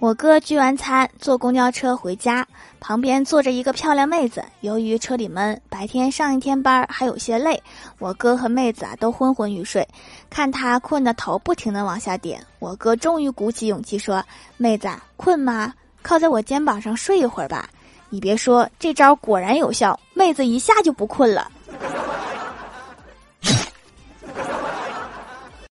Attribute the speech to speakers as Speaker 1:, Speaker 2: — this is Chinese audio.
Speaker 1: 我哥聚完餐坐公交车回家，旁边坐着一个漂亮妹子。由于车里闷，白天上一天班还有些累，我哥和妹子啊都昏昏欲睡。看他困得头不停地往下点，我哥终于鼓起勇气说：“妹子，困吗？靠在我肩膀上睡一会儿吧。”你别说，这招果然有效，妹子一下就不困了。